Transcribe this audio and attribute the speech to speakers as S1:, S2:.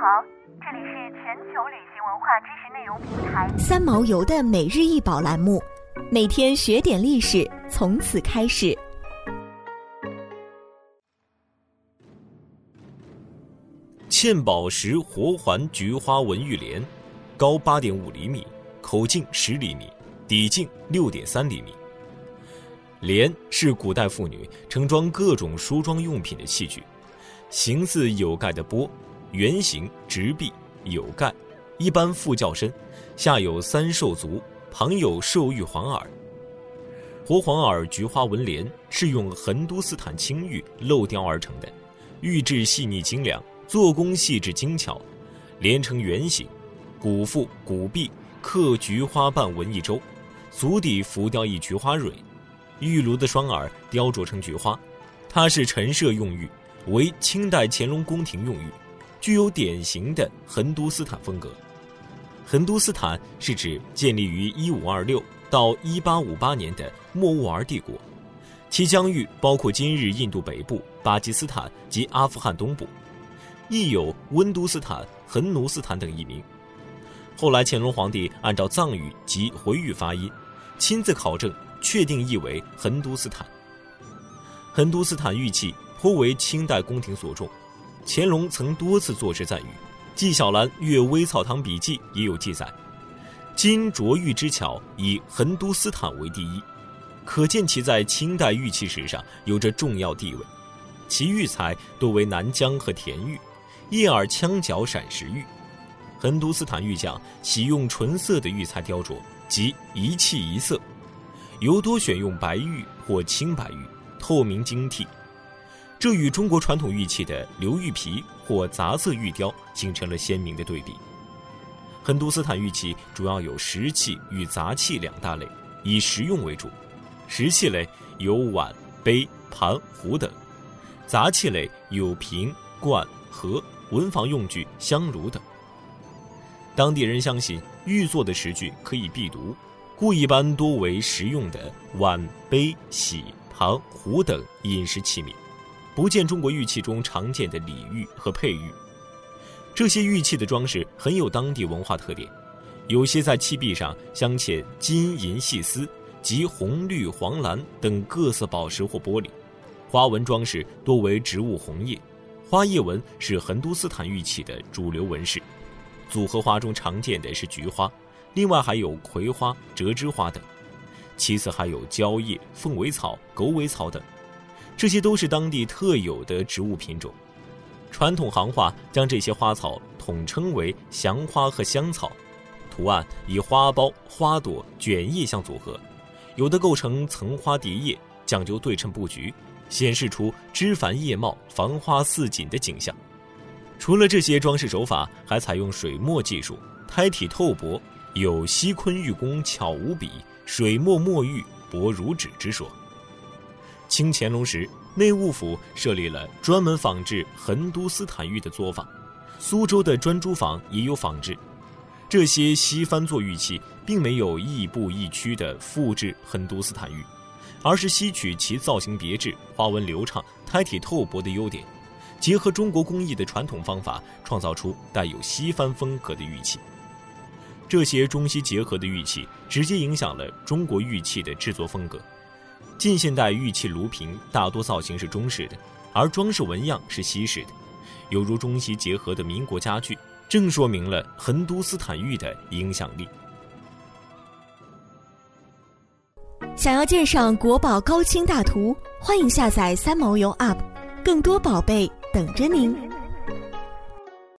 S1: 好，这里是全球旅行文化知识内容平台
S2: 三毛游的每日一宝栏目，每天学点历史，从此开始。
S3: 嵌宝石活环菊花纹玉莲，高八点五厘米，口径十厘米，底径六点三厘米。莲是古代妇女盛装各种梳妆用品的器具，形似有盖的钵，圆形直壁，有盖，一般腹较深，下有三兽足，旁有兽玉环耳。活环耳菊花纹莲是用横都斯坦青玉镂雕而成的，玉质细腻精良。做工细致精巧，连成圆形，骨腹、骨壁刻菊花瓣纹一周，足底浮雕一菊花蕊，玉炉的双耳雕琢成菊花。它是陈设用玉，为清代乾隆宫廷用玉，具有典型的横都斯坦风格。横都斯坦是指建立于一五二六到一八五八年的莫卧儿帝国，其疆域包括今日印度北部、巴基斯坦及阿富汗东部。亦有温都斯坦、恒奴斯坦等译名。后来乾隆皇帝按照藏语及回语发音，亲自考证，确定译为恒都斯坦。恒都斯坦玉器颇为清代宫廷所重，乾隆曾多次作诗赞誉，《纪晓岚阅微草堂笔记》也有记载：金琢玉之巧，以恒都斯坦为第一，可见其在清代玉器史上有着重要地位。其玉材多为南疆和田玉。叶耳枪角闪石玉，横都斯坦玉匠喜用纯色的玉材雕琢，即一器一色，尤多选用白玉或青白玉，透明晶剔，这与中国传统玉器的鎏玉皮或杂色玉雕形成了鲜明的对比。横都斯坦玉器主要有石器与杂器两大类，以实用为主。石器类有碗、杯、盘、壶等；杂器类有瓶、罐、盒。文房用具、香炉等。当地人相信玉做的石具可以避毒，故一般多为实用的碗、杯、洗盘、壶等饮食器皿，不见中国玉器中常见的礼玉和佩玉。这些玉器的装饰很有当地文化特点，有些在器壁上镶嵌金银细丝及红、绿、黄、蓝等各色宝石或玻璃，花纹装饰多为植物红叶。花叶纹是横都斯坦玉器的主流纹饰，组合花中常见的是菊花，另外还有葵花、折枝花等，其次还有蕉叶、凤尾草、狗尾草等，这些都是当地特有的植物品种。传统行话将这些花草统称为祥花和香草，图案以花苞、花朵、卷叶相组合，有的构成层花叠叶，讲究对称布局。显示出枝繁叶茂、繁花似锦的景象。除了这些装饰手法，还采用水墨技术，胎体透薄，有“西昆玉工巧无比，水墨墨玉薄如纸”之说。清乾隆时，内务府设立了专门仿制横都斯坦玉的作坊，苏州的专诸坊也有仿制。这些西番做玉器，并没有亦步亦趋地复制横都斯坦玉。而是吸取其造型别致、花纹流畅、胎体透薄的优点，结合中国工艺的传统方法，创造出带有西方风格的玉器。这些中西结合的玉器，直接影响了中国玉器的制作风格。近现代玉器炉瓶大多造型是中式的，而装饰纹样是西式的，犹如中西结合的民国家具，正说明了横都斯坦玉的影响力。
S2: 想要鉴赏国宝高清大图，欢迎下载三毛游 App，更多宝贝等着您。